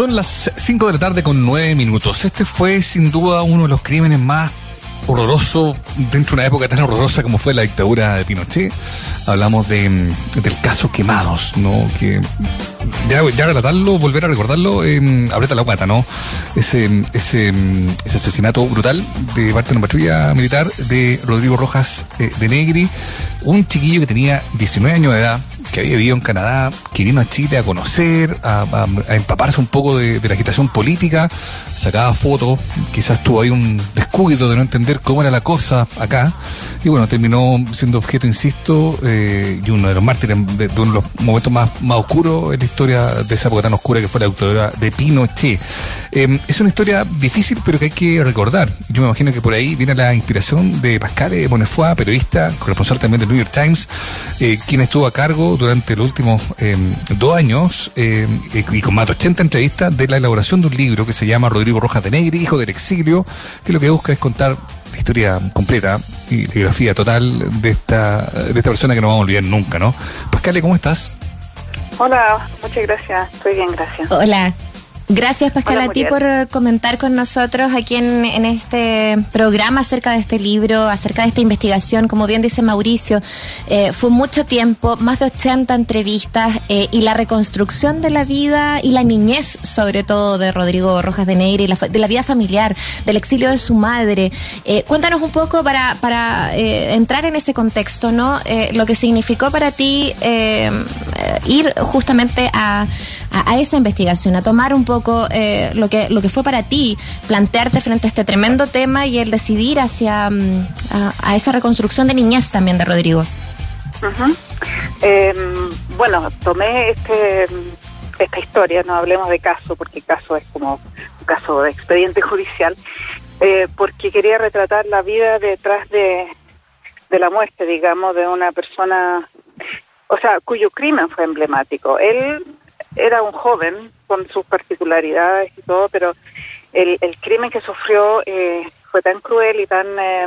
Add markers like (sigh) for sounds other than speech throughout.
Son las 5 de la tarde con 9 minutos. Este fue sin duda uno de los crímenes más horrorosos dentro de una época tan horrorosa como fue la dictadura de Pinochet. Hablamos mm, del caso Quemados, ¿no? Que ya, relatarlo, volver a recordarlo, eh, la guata, ¿no? Ese, ese, mm, ese asesinato brutal de parte de una patrulla militar de Rodrigo Rojas eh, de Negri, un chiquillo que tenía 19 años de edad, que había vivido en Canadá, que vino a Chile a conocer, a, empaparse un poco de, la agitación política, sacaba fotos, quizás tuvo ahí un descuido de no entender cómo era la cosa acá, y bueno, terminó siendo objeto, insisto, eh, y uno de los mártires de, de uno de los momentos más, más oscuros en la historia de esa época tan oscura que fue la dictadura de Pinochet. Eh, es una historia difícil, pero que hay que recordar. Yo me imagino que por ahí viene la inspiración de Pascal Bonefoy, periodista, corresponsal también del New York Times, eh, quien estuvo a cargo durante los últimos eh, dos años eh, y con más de 80 entrevistas de la elaboración de un libro que se llama Rodrigo Rojas de Negri, Hijo del Exilio, que lo que busca es contar la historia completa y la biografía total de esta, de esta persona que no vamos a olvidar nunca, ¿no? Pascal, ¿cómo estás? Hola, muchas gracias. Estoy bien, gracias. Hola. Gracias, Pascal, Hola, a ti por eh, comentar con nosotros aquí en, en este programa acerca de este libro, acerca de esta investigación. Como bien dice Mauricio, eh, fue mucho tiempo, más de 80 entrevistas eh, y la reconstrucción de la vida y la niñez, sobre todo, de Rodrigo Rojas de Negri, la fa- de la vida familiar, del exilio de su madre. Eh, cuéntanos un poco para, para eh, entrar en ese contexto, ¿no? Eh, lo que significó para ti ir justamente a a, esa investigación, a tomar un poco eh, lo que lo que fue para ti, plantearte frente a este tremendo tema y el decidir hacia mm, a, esa reconstrucción de niñez también de Rodrigo. Eh, bueno, tomé este esta historia, no hablemos de caso, porque caso es como un caso de expediente (laughs) judicial, eh, porque quería retratar la vida detrás de, de la muerte, digamos, de una persona, o sea, cuyo crimen fue emblemático. Él era un joven con sus particularidades y todo, pero el, el crimen que sufrió eh, fue tan cruel y tan eh,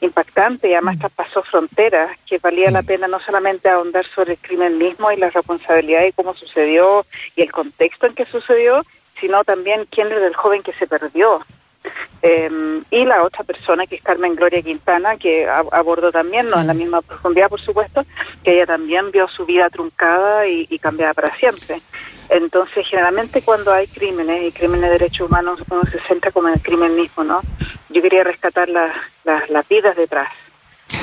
impactante y además traspasó fronteras que valía la pena no solamente ahondar sobre el crimen mismo y la responsabilidad y cómo sucedió y el contexto en que sucedió, sino también quién era el joven que se perdió. Eh, y la otra persona que es Carmen Gloria Quintana, que a- abordó también, no en la misma profundidad por supuesto, que ella también vio su vida truncada y, y cambiada para siempre. Entonces, generalmente cuando hay crímenes y crímenes de derechos humanos, uno se centra como en el crimen mismo, ¿no? Yo quería rescatar las las- las vidas detrás.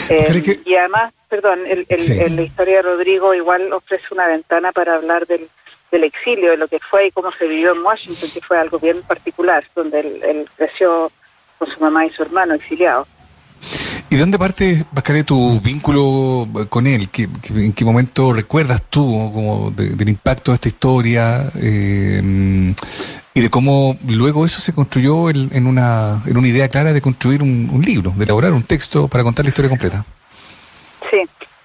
Eh, ¿Cree que- Y además, perdón, el, el- Sí. el- la historia de Rodrigo igual ofrece una ventana para hablar del, del exilio, de lo que fue y cómo se vivió en Washington, que fue algo bien particular, donde él, él creció con su mamá y su hermano exiliados. ¿Y de dónde parte, Pascal, tu vínculo con él? ¿Qué, en qué momento recuerdas tú como de- del impacto de esta historia eh, y de cómo luego eso se construyó en, una, en una idea clara de construir un libro, de elaborar un texto para contar la historia completa?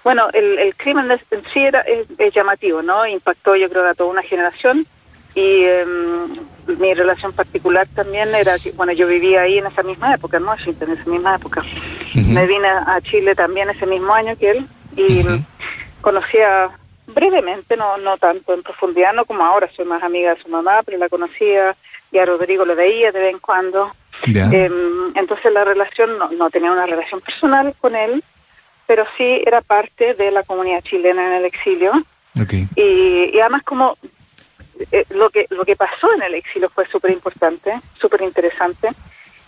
Bueno, el, el crimen en sí era, es, es llamativo, ¿no? Impactó yo creo a toda una generación y em, mi relación particular también era que, bueno, yo vivía ahí en esa misma época, en Washington, en esa misma época. Me vine a Chile también ese mismo año que él y conocía brevemente, no no tanto en profundidad, no como ahora, soy más amiga de su mamá, pero la conocía y a Rodrigo lo veía de vez en cuando. Em, entonces la relación, no, no tenía una relación personal con él, pero sí era parte de la comunidad chilena en el exilio. Y, y además como eh, lo que lo que pasó en el exilio fue súper importante, súper interesante,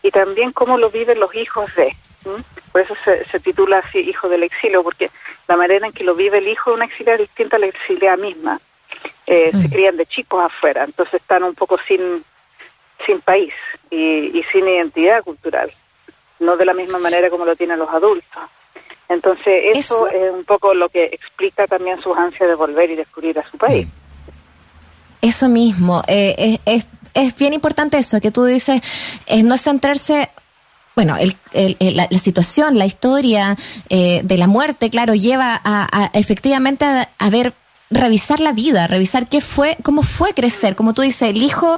y también cómo lo viven los hijos de. ¿m? Por eso se, se titula así Hijo del Exilio, porque la manera en que lo vive el hijo de un exiliado es distinta a la exiliada misma. Eh, Se crían de chicos afuera, entonces están un poco sin, sin país y, y sin identidad cultural, no de la misma manera como lo tienen los adultos. Entonces eso, Eso- es un poco lo que explica también sus ansias de volver y descubrir a su país. Eso mismo, eh, es, es, es bien importante eso que tú dices, es no centrarse bueno, el, el- el- la, la situación, la historia eh, de la muerte, claro, lleva a, a efectivamente a, a ver revisar la vida, revisar qué fue, cómo fue crecer, como tú dices, el hijo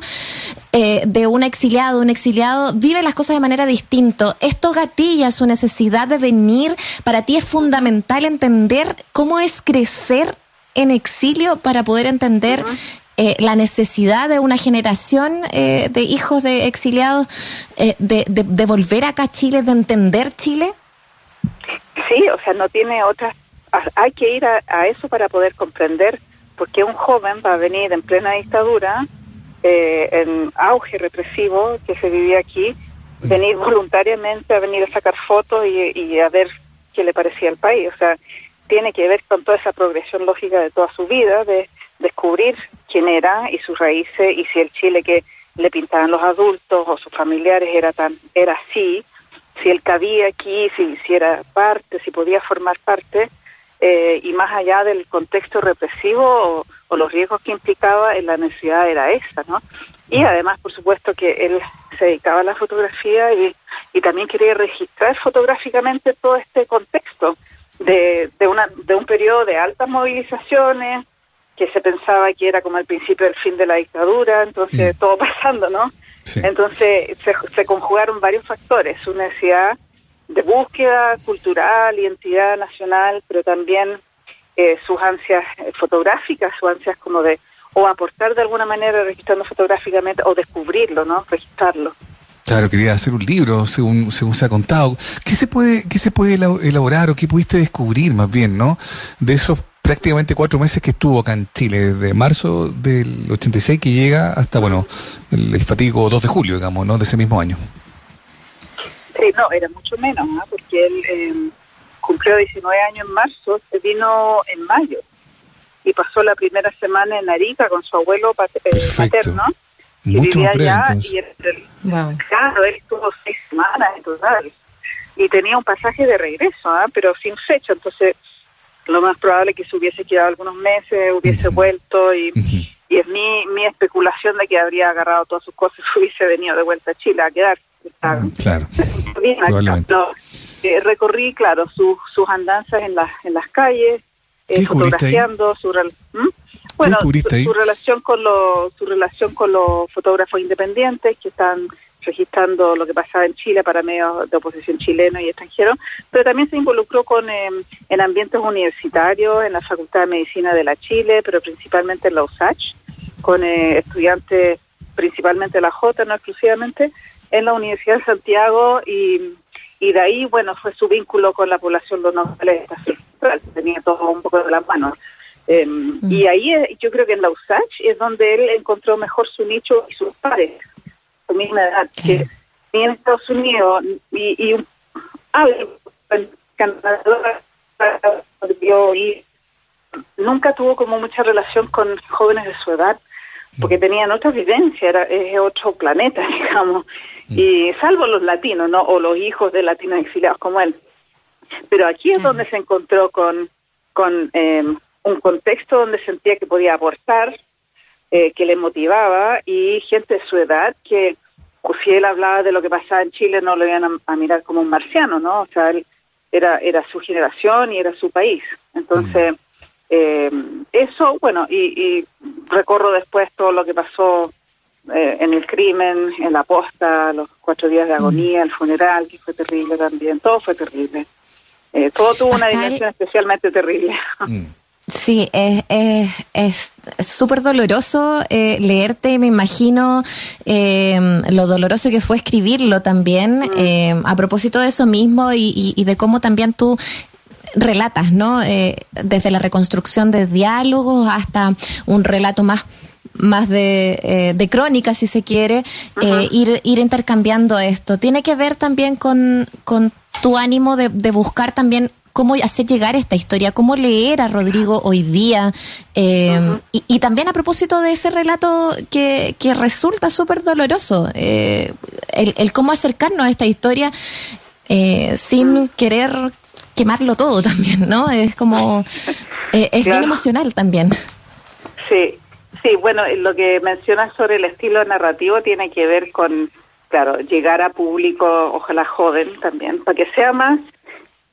eh, de un exiliado, un exiliado vive las cosas de manera distinta. Esto gatilla su necesidad de venir. Para ti es fundamental entender cómo es crecer en exilio para poder entender eh, la necesidad de una generación eh, de hijos de exiliados eh, de, de, volver acá a Chile, de entender Chile? Sí, o sea, no tiene otra... Hay que ir a, a eso para poder comprender por qué un joven va a venir en plena dictadura, en auge represivo que se vivía aquí, venir voluntariamente a venir a sacar fotos y, a ver qué le parecía al país. O sea, tiene que ver con toda esa progresión lógica de toda su vida, de descubrir quién era y sus raíces y si el Chile que le pintaban los adultos o sus familiares era tan era así, si él cabía aquí, si, si parte, si podía formar parte, eh, y más allá del contexto represivo o, o, los riesgos que implicaba, en la necesidad era esa, ¿no? Y además, por supuesto, que él se dedicaba a la fotografía y, y también quería registrar fotográficamente todo este contexto de, de, una, de un periodo de altas movilizaciones, que se pensaba que era como el principio del fin de la dictadura, entonces mm. todo (laughs) pasando, ¿no? Entonces se, se, conjugaron varios factores, su necesidad de búsqueda cultural, identidad nacional, pero también eh, sus ansias fotográficas, sus ansias como de o aportar de alguna manera registrando fotográficamente o descubrirlo, ¿no? Registrarlo. Claro, quería hacer un libro, según, según se ha contado. ¿Qué se puede, qué se puede elaborar o qué pudiste descubrir más bien, no? De esos prácticamente cuatro meses que estuvo acá en Chile, de marzo del 86 que llega hasta, bueno, el, el fatídico 2 de julio, digamos, ¿no? De ese mismo año. Sí, no, era mucho menos, ¿no? Porque él eh, cumplió 19 años en marzo, se vino en mayo y pasó la primera semana en Arica con su abuelo eh, paterno mucho más breve, entonces. Y Claro, él estuvo seis semanas en total. Y tenía un pasaje de regreso, ¿ah? pero sin fecha. Entonces, lo más probable es que se hubiese quedado algunos meses, hubiese vuelto. Y, y es mi, mi especulación de que habría agarrado todas sus cosas y (laughs) hubiese venido de vuelta a Chile a quedar. Claro. eh, recorrí, claro, sus sus andanzas en, las en las calles, eh, fotografiando su... ¿Mm? Bueno, su, relación con los, su relación con los fotógrafos independientes que están registrando lo que pasaba en Chile para medios de oposición chileno y extranjero, pero también se involucró con em, en ambientes universitarios, en la Facultad de Medicina de la Chile, pero principalmente en la USACH, con eh, estudiantes principalmente la J, no exclusivamente, en la Universidad de Santiago y, y de ahí, bueno, fue su vínculo con la población de los tenía todo un poco de las manos. Em, y ahí eh, yo creo que en la USACH es donde él encontró mejor su nicho y sus pares, su misma edad, que ni en Estados Unidos y, y ah, en Canadá y nunca tuvo como mucha relación con jóvenes de su edad porque tenían otra vivencia, era es otro planeta, (laughs) digamos, y salvo los latinos, ¿no? O los hijos de latinos exiliados como él. Pero aquí es donde se encontró con, con eh, un contexto donde sentía que podía aportar, eh, que le motivaba y gente de su edad que pues, si él hablaba de lo que pasaba en Chile no lo iban a, mirar como un marciano, ¿no? O sea, él era, era su generación y era su país. Entonces, eh, eso, bueno, y, y, recorro después todo lo que pasó eh, en el crimen, en la posta, los cuatro días de agonía, el funeral, que fue terrible también, todo fue terrible. Eh, todo tuvo una dimensión especialmente terrible. Mm. Sí, es súper doloroso eh, leerte, me imagino eh, lo doloroso que fue escribirlo también, mm. eh, a propósito de eso mismo y, y, de cómo también tú relatas, ¿no? Eh, desde la reconstrucción de diálogos hasta un relato más más de, eh, de crónica, si se quiere, eh, ir, ir intercambiando esto. Tiene que ver también con, con tu ánimo de, de buscar también cómo hacer llegar esta historia, cómo leer a Rodrigo hoy día. Eh, y, y, también a propósito de ese relato que, que resulta súper doloroso, eh, el, el, cómo acercarnos a esta historia eh, sin querer quemarlo todo también, ¿no? Es como, es claro. bien emocional también. Sí, sí, bueno, lo que mencionas sobre el estilo narrativo tiene que ver con, claro, llegar a público, ojalá joven también, para que sea más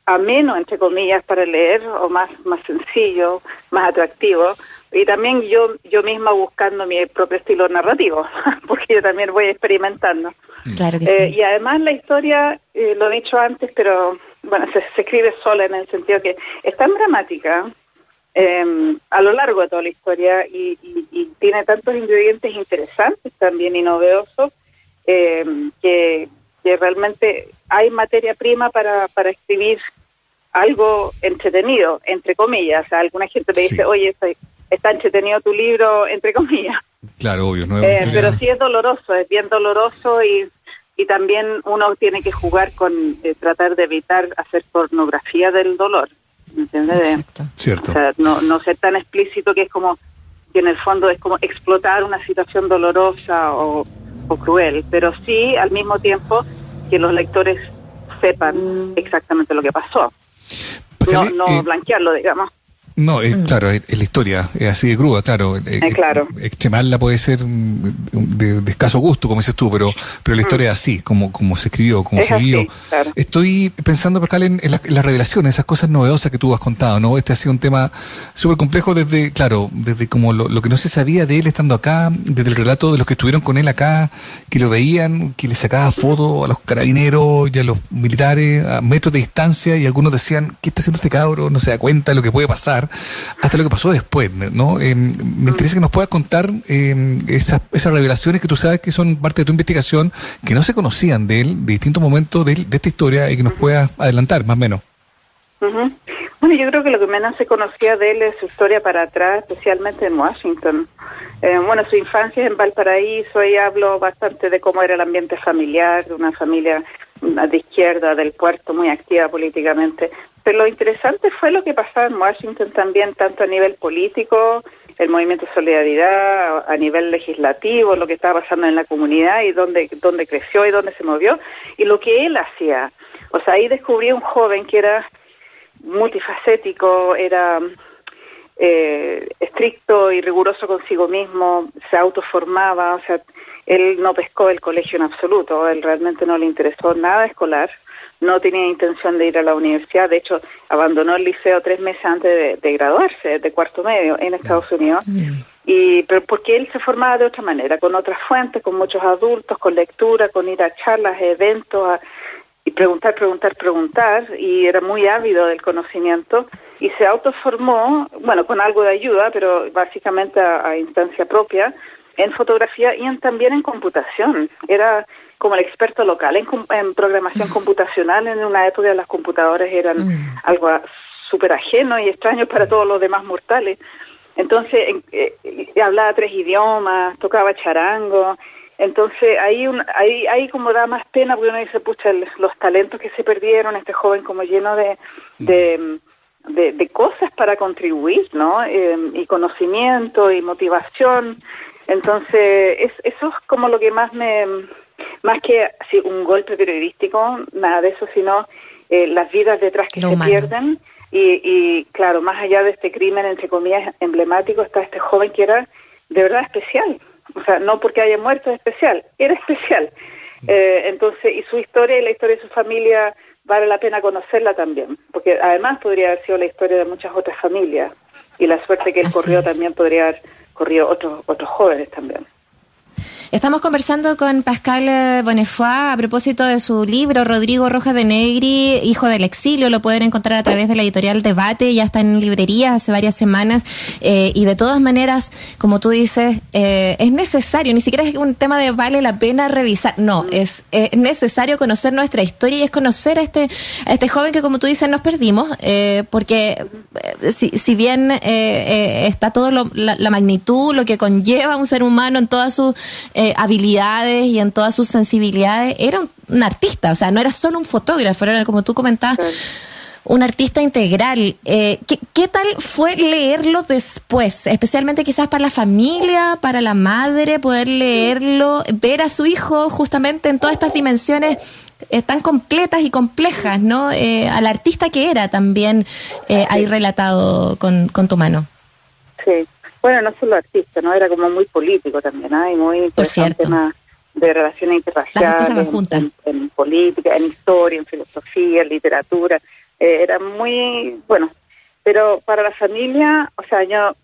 ameno, entre comillas, para leer o más, más sencillo, más atractivo. Y también yo, yo misma buscando mi propio estilo narrativo, (laughs) porque yo también voy experimentando. Claro que eh, sí. Y además la historia, eh, lo he dicho antes, pero bueno, se, se, escribe sola en el sentido que es tan dramática em, a lo largo de toda la historia y, tiene tantos ingredientes interesantes también y novedosos em, que, realmente hay materia prima para, para escribir algo entretenido, entre comillas. O alguna gente te dice, oye, está, está entretenido tu libro, entre comillas. Claro, obvio. No eh, pero sí es doloroso, es bien doloroso y, y también uno tiene que jugar con eh, tratar de evitar hacer pornografía del dolor. ¿Me entiendes? Cierto. O sea, no, no ser tan explícito que es como que en el fondo es como explotar una situación dolorosa o, o cruel, pero sí al mismo tiempo que los lectores sepan exactamente lo que pasó. No, no eh, blanquearlo, digamos. No, mm. claro, es, la historia, es así de cruda, claro. Eh, claro. Extremarla puede ser de, escaso gusto, como dices tú, pero pero la mm. historia es así, como, como se escribió, como se vivió. Estoy pensando, Pascal, en, las revelaciones, esas cosas novedosas que tú has contado, ¿no? Este ha sido un tema súper complejo desde, claro, desde como lo, que no se sabía de él estando acá, desde el relato de los que estuvieron con él acá, que lo veían, que le sacaba fotos a los carabineros y a los militares a metros de distancia y algunos decían, ¿qué está haciendo este cabro? No se da cuenta de lo que puede pasar hasta lo que pasó después, ¿no? Eh, me interesa que nos puedas contar eh, esas, esas revelaciones que tú sabes que son parte de tu investigación, que no se conocían de él, de distintos momentos de, esta historia y que nos puedas adelantar, más o menos. Bueno, yo creo que lo que menos se conocía de él es su historia para atrás, especialmente en Washington. Eh, bueno, su infancia en Valparaíso, y hablo bastante de cómo era el ambiente familiar, de una familia de izquierda del puerto, muy activa políticamente. Pero lo interesante fue lo que pasaba en Washington también, tanto a nivel político, el movimiento Solidaridad, a nivel legislativo, lo que estaba pasando en la comunidad y dónde, dónde creció y dónde se movió, y lo que él hacía. O sea, ahí descubrí un joven que era multifacético, era eh, estricto y riguroso consigo mismo, se autoformaba, o sea, él no pescó el colegio en absoluto, él realmente no le interesó nada escolar, no tenía intención de ir a la universidad, de hecho abandonó el liceo tres meses antes de, graduarse, de cuarto medio, en Estados Unidos. Mm. Y, pero porque él se formaba de otra manera, con otras fuentes, con muchos adultos, con lectura, con ir a charlas, eventos, y preguntar, preguntar, preguntar, y era muy ávido del conocimiento, y se autoformó, bueno, con algo de ayuda, pero básicamente a instancia propia, en fotografía y en, también en computación. Era como el experto local en, programación computacional. En una época las computadoras eran mm. algo súper ajeno y extraño para todos los demás mortales. Entonces eh, hablaba tres idiomas, tocaba charango. Entonces ahí, un, ahí, ahí como da más pena porque uno dice, pucha, los talentos que se perdieron, este joven como lleno de, de, de, cosas para contribuir, ¿no? Eh, y conocimiento y motivación. Entonces, es, eso es como lo que más me, más que un golpe periodístico, nada de eso, sino eh, las vidas detrás que se pierden. Y, y claro, más allá de este crimen, entre comillas, emblemático, está este joven que era de verdad especial. O sea, no porque haya muerto es especial, era especial. Eh, entonces, y su historia y la historia de su familia vale la pena conocerla también, porque además podría haber sido la historia de muchas otras familias y la suerte que él corrió también podría haber corrido otros, otros jóvenes también. Estamos conversando con Pascal eh, Bonefoy a propósito de su libro Rodrigo Rojas de Negri, Hijo del Exilio. Lo pueden encontrar a través de la editorial Debate, ya está en librerías hace varias semanas. Eh, y de todas maneras, como tú dices, eh, es necesario, ni siquiera es un tema de vale la pena revisar. No, es, necesario conocer nuestra historia y es conocer a este, este joven que, como tú dices, nos perdimos, porque si, si bien está todo la, la magnitud, lo que conlleva un ser humano en todas sus eh, habilidades y en todas sus sensibilidades, era un, artista, o sea, no era solo un fotógrafo, era como tú comentabas. Un artista integral. Eh, ¿qué, tal fue leerlo después? Especialmente quizás para la familia, para la madre, poder leerlo, ver a su hijo justamente en todas estas dimensiones eh, tan completas y complejas, ¿no? al artista que era también ahí relatado con, con tu mano. Sí, bueno, no solo artista, ¿no? Era como muy político también, ¿no? Y muy interesante tema de relaciones internacionales, en, política, en historia, en filosofía, en literatura. Eh, era muy, bueno, pero para la familia, o sea, yo,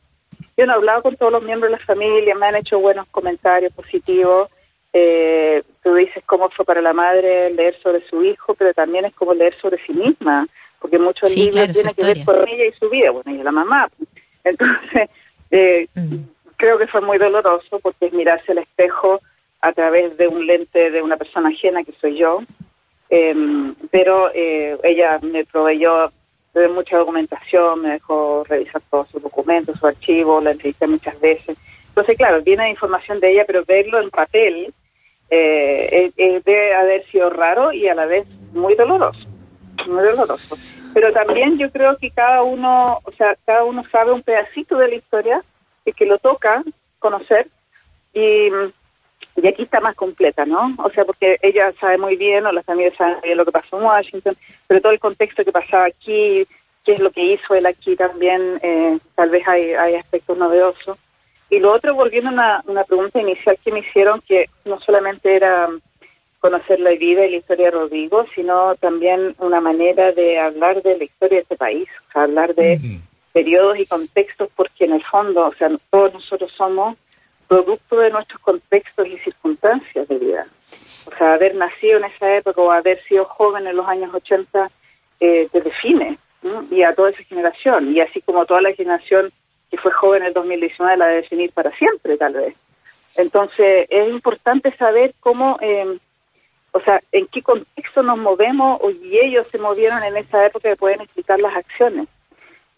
yo no he hablado con todos los miembros de la familia, me han hecho buenos comentarios positivos. Eh, tú dices cómo fue para la madre leer sobre su hijo, pero también es como leer sobre sí misma, porque muchos libros tienen que ver con ella y su vida, bueno, y la mamá. Entonces, eh, mm. creo que fue muy doloroso porque es mirarse al espejo a través de un lente de una persona ajena que soy yo. Em, pero eh, ella me proveyó de mucha documentación, me dejó revisar todos sus documentos, su archivo, la entrevisté muchas veces. Entonces, claro, viene información de ella, pero verlo en papel eh, debe haber sido raro y a la vez muy doloroso, muy doloroso. Pero también yo creo que cada uno, o sea, cada uno sabe un pedacito de la historia y que lo toca conocer y, y aquí está más completa, ¿no? O sea, porque ella sabe muy bien, o la familia sabe bien lo que pasó en Washington, pero todo el contexto que pasaba aquí, qué es lo que hizo él aquí también, eh, tal vez hay, hay aspectos novedosos. Y lo otro, volviendo a una, una pregunta inicial que me hicieron, que no solamente era conocer la vida y la historia de Rodrigo, sino también una manera de hablar de la historia de este país, o sea, hablar de periodos y contextos, porque en el fondo, o sea, todos nosotros somos producto de nuestros contextos y circunstancias de vida. O sea, haber nacido en esa época o haber sido joven en los años 80 eh, te define, y a toda esa generación, y así como toda la generación que fue joven en el 2019 la debe definir para siempre, tal vez. Entonces, es importante saber cómo... Eh, o sea, en qué contexto nos movemos y ellos se movieron en esa época que pueden explicar las acciones.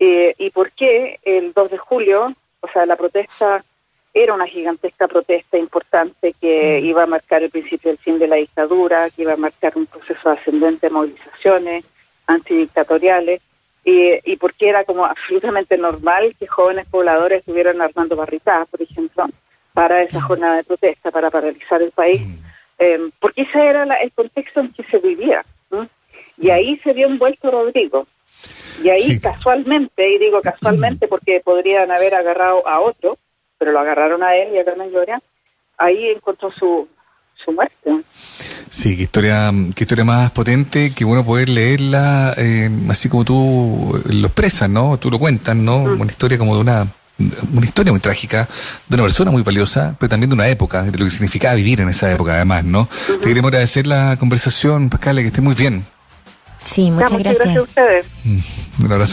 Eh, y por qué el 2 de julio, o sea, la protesta era una gigantesca protesta importante que mm. iba a marcar el principio del fin de la dictadura, que iba a marcar un proceso ascendente de movilizaciones antidictatoriales, y, y porque era como absolutamente normal que jóvenes pobladores estuvieran armando barricadas, por ejemplo, para esa jornada de protesta, para paralizar el país. Mm. Eh, porque ese era el contexto en que se vivía. Y ahí se vio envuelto Rodrigo. Y ahí casualmente, y digo casualmente (clears throat) porque podrían haber agarrado a otro, pero lo agarraron a él y a Carmen Gloria, ahí encontró su, su muerte. Sí, qué historia, qué historia más potente, que bueno poder leerla eh, así como tú lo expresas, ¿no? Tú lo cuentas, ¿no? Una historia como de una una historia muy trágica de una persona muy valiosa, pero también de una época, de lo que significaba vivir en esa época, además, ¿no? Te queremos agradecer la conversación, Pascal, que esté muy bien. Sí, muchas, gracias. gracias a ustedes. Mm, un abrazo.